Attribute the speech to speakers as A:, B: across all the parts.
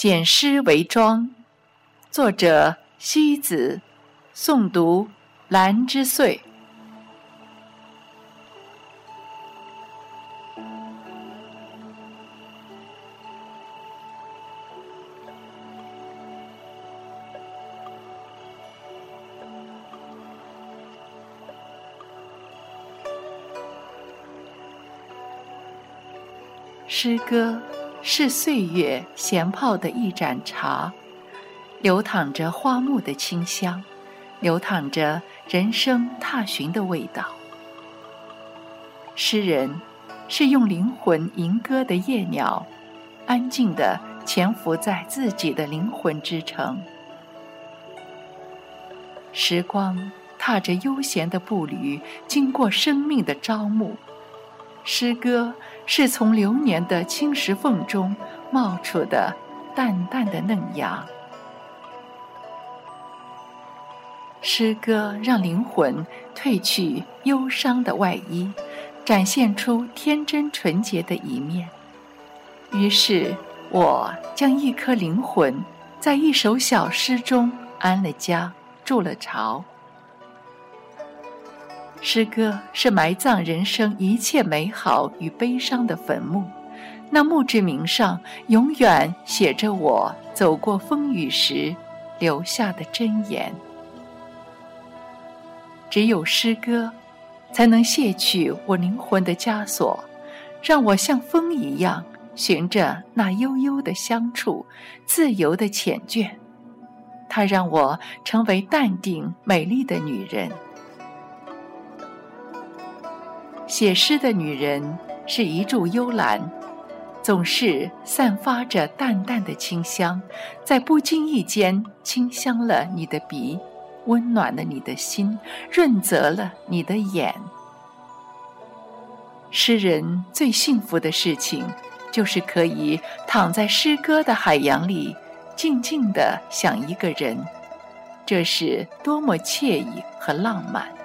A: 简诗为庄，作者西子，诵读兰之岁。诗歌是岁月闲泡的一盏茶，流淌着花木的清香，流淌着人生踏寻的味道。诗人是用灵魂吟歌的夜鸟，安静地潜伏在自己的灵魂之城。时光踏着悠闲的步履，经过生命的朝暮。诗歌是从流年的青石缝中冒出的淡淡的嫩芽。诗歌让灵魂褪去忧伤的外衣，展现出天真纯洁的一面。于是，我将一颗灵魂在一首小诗中安了家，筑了巢。诗歌是埋葬人生一切美好与悲伤的坟墓，那墓志铭上永远写着我走过风雨时留下的箴言。只有诗歌，才能卸去我灵魂的枷锁，让我像风一样，循着那悠悠的香处，自由的缱绻。它让我成为淡定美丽的女人。写诗的女人是一株幽兰，总是散发着淡淡的清香，在不经意间清香了你的鼻，温暖了你的心，润泽了你的眼。诗人最幸福的事情，就是可以躺在诗歌的海洋里，静静地想一个人，这是多么惬意和浪漫。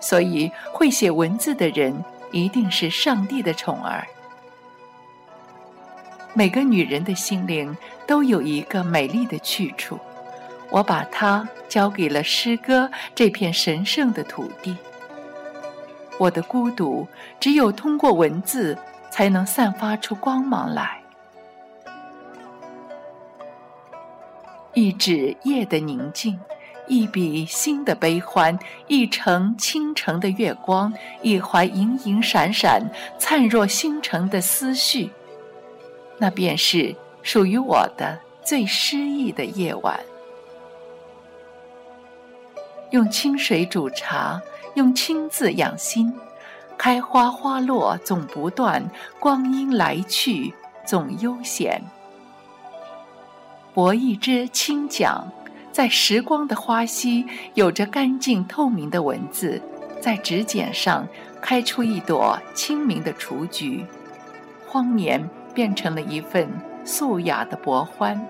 A: 所以，会写文字的人一定是上帝的宠儿。每个女人的心灵都有一个美丽的去处，我把它交给了诗歌这片神圣的土地。我的孤独，只有通过文字才能散发出光芒来。一指夜的宁静。一笔新的悲欢，一程倾城的月光，一怀盈盈闪闪、灿若星辰的思绪，那便是属于我的最诗意的夜晚。用清水煮茶，用清字养心，开花花落总不断，光阴来去总悠闲。博一支清讲。在时光的花溪，有着干净透明的文字，在纸笺上开出一朵清明的雏菊，荒年变成了一份素雅的薄欢。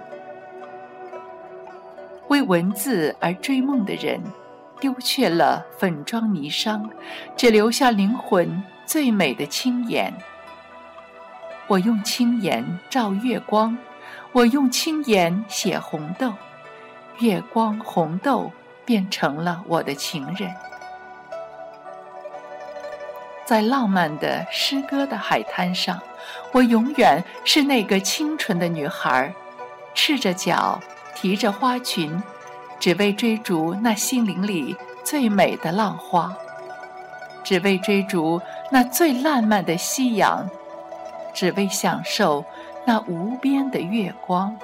A: 为文字而追梦的人，丢却了粉妆霓裳，只留下灵魂最美的青颜。我用青颜照月光，我用青颜写红豆。月光红豆变成了我的情人，在浪漫的诗歌的海滩上，我永远是那个清纯的女孩，赤着脚，提着花裙，只为追逐那心灵里最美的浪花，只为追逐那最烂漫的夕阳，只为享受那无边的月光。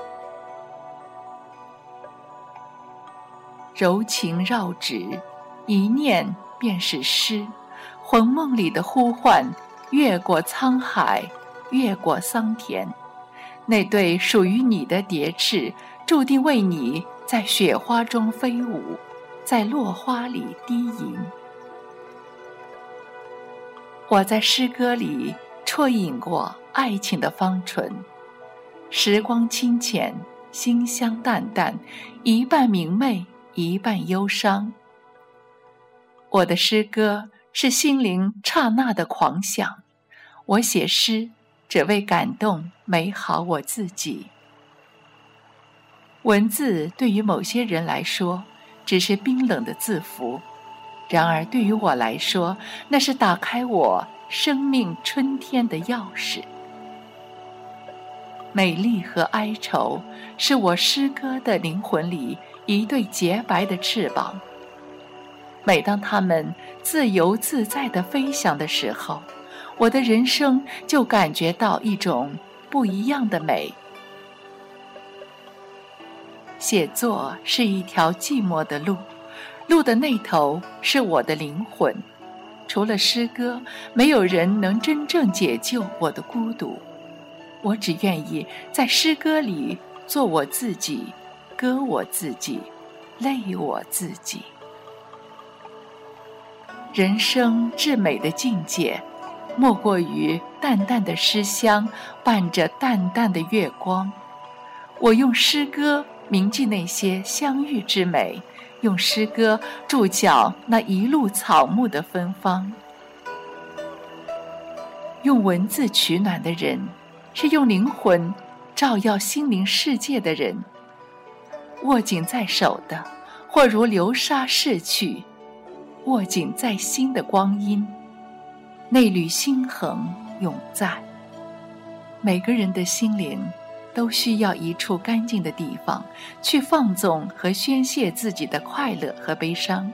A: 柔情绕指，一念便是诗。魂梦里的呼唤，越过沧海，越过桑田。那对属于你的蝶翅，注定为你在雪花中飞舞，在落花里低吟。我在诗歌里啜饮过爱情的芳醇，时光清浅，馨香淡淡，一半明媚。一半忧伤。我的诗歌是心灵刹那的狂想，我写诗只为感动美好我自己。文字对于某些人来说，只是冰冷的字符；然而对于我来说，那是打开我生命春天的钥匙。美丽和哀愁，是我诗歌的灵魂里一对洁白的翅膀。每当它们自由自在地飞翔的时候，我的人生就感觉到一种不一样的美。写作是一条寂寞的路，路的那头是我的灵魂。除了诗歌，没有人能真正解救我的孤独。我只愿意在诗歌里做我自己，歌我自己，泪我自己。人生至美的境界，莫过于淡淡的诗香伴着淡淡的月光。我用诗歌铭记那些相遇之美，用诗歌注脚那一路草木的芬芳。用文字取暖的人。是用灵魂照耀心灵世界的人，握紧在手的，或如流沙逝去；握紧在心的光阴，那缕星恒永在。每个人的心灵都需要一处干净的地方，去放纵和宣泄自己的快乐和悲伤。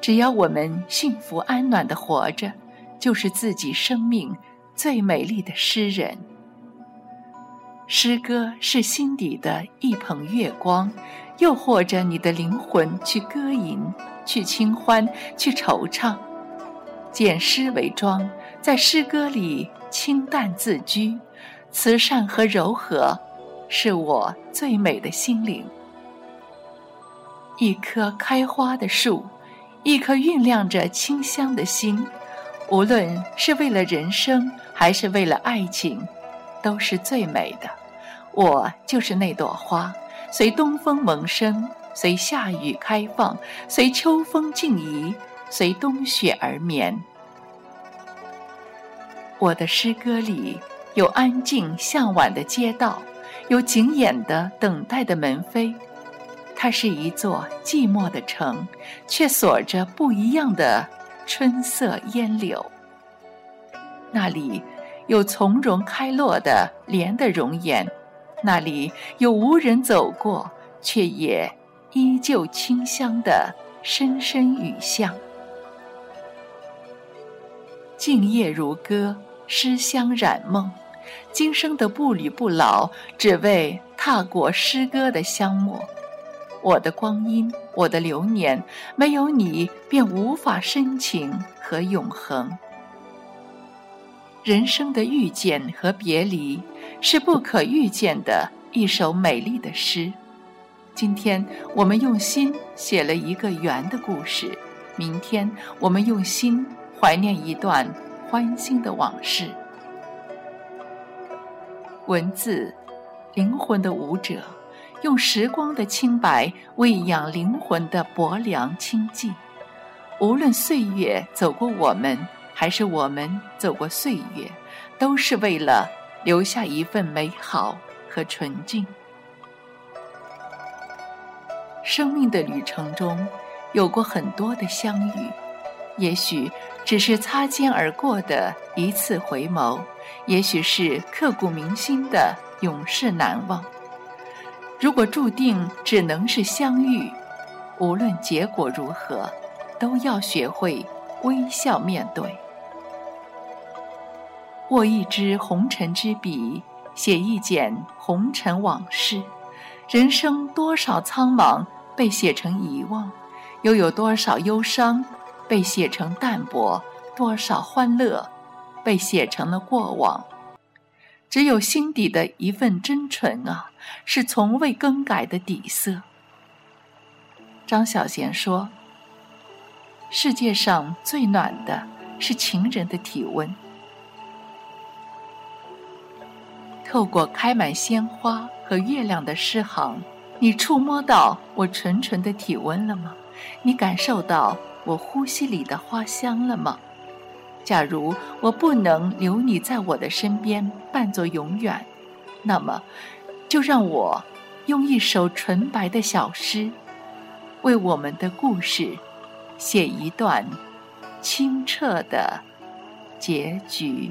A: 只要我们幸福安暖的活着，就是自己生命最美丽的诗人。诗歌是心底的一捧月光，诱惑着你的灵魂去歌吟、去清欢、去惆怅。简诗为妆，在诗歌里清淡自居，慈善和柔和，是我最美的心灵。一棵开花的树，一颗酝酿着清香的心，无论是为了人生，还是为了爱情，都是最美的。我就是那朵花，随东风萌生，随夏雨开放，随秋风静怡，随冬雪而眠。我的诗歌里有安静向晚的街道，有景眼的等待的门扉。它是一座寂寞的城，却锁着不一样的春色烟柳。那里有从容开落的莲的容颜。那里有无人走过，却也依旧清香的深深雨巷。静夜如歌，诗香染梦。今生的步履不老，只为踏过诗歌的香墨。我的光阴，我的流年，没有你便无法深情和永恒。人生的遇见和别离。是不可预见的一首美丽的诗。今天我们用心写了一个圆的故事，明天我们用心怀念一段欢欣的往事。文字，灵魂的舞者，用时光的清白喂养灵魂的薄凉清寂。无论岁月走过我们，还是我们走过岁月，都是为了。留下一份美好和纯净。生命的旅程中，有过很多的相遇，也许只是擦肩而过的一次回眸，也许是刻骨铭心的永世难忘。如果注定只能是相遇，无论结果如何，都要学会微笑面对。握一支红尘之笔，写一剪红尘往事。人生多少苍茫被写成遗忘，又有多少忧伤被写成淡泊？多少欢乐被写成了过往？只有心底的一份真纯啊，是从未更改的底色。张小娴说：“世界上最暖的是情人的体温。”透过开满鲜花和月亮的诗行，你触摸到我纯纯的体温了吗？你感受到我呼吸里的花香了吗？假如我不能留你在我的身边伴作永远，那么，就让我用一首纯白的小诗，为我们的故事写一段清澈的结局。